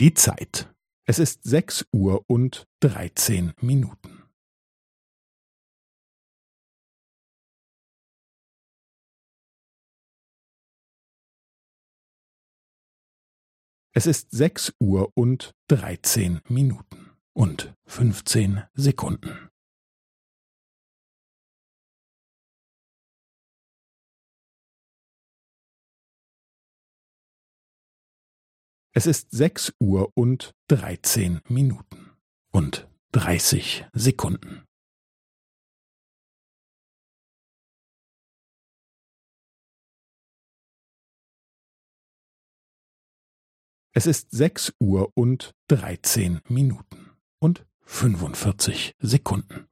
Die Zeit. Es ist sechs Uhr und dreizehn Minuten. Es ist sechs Uhr und dreizehn Minuten und fünfzehn Sekunden. Es ist sechs Uhr und dreizehn Minuten und dreißig Sekunden. Es ist sechs Uhr und dreizehn Minuten und fünfundvierzig Sekunden.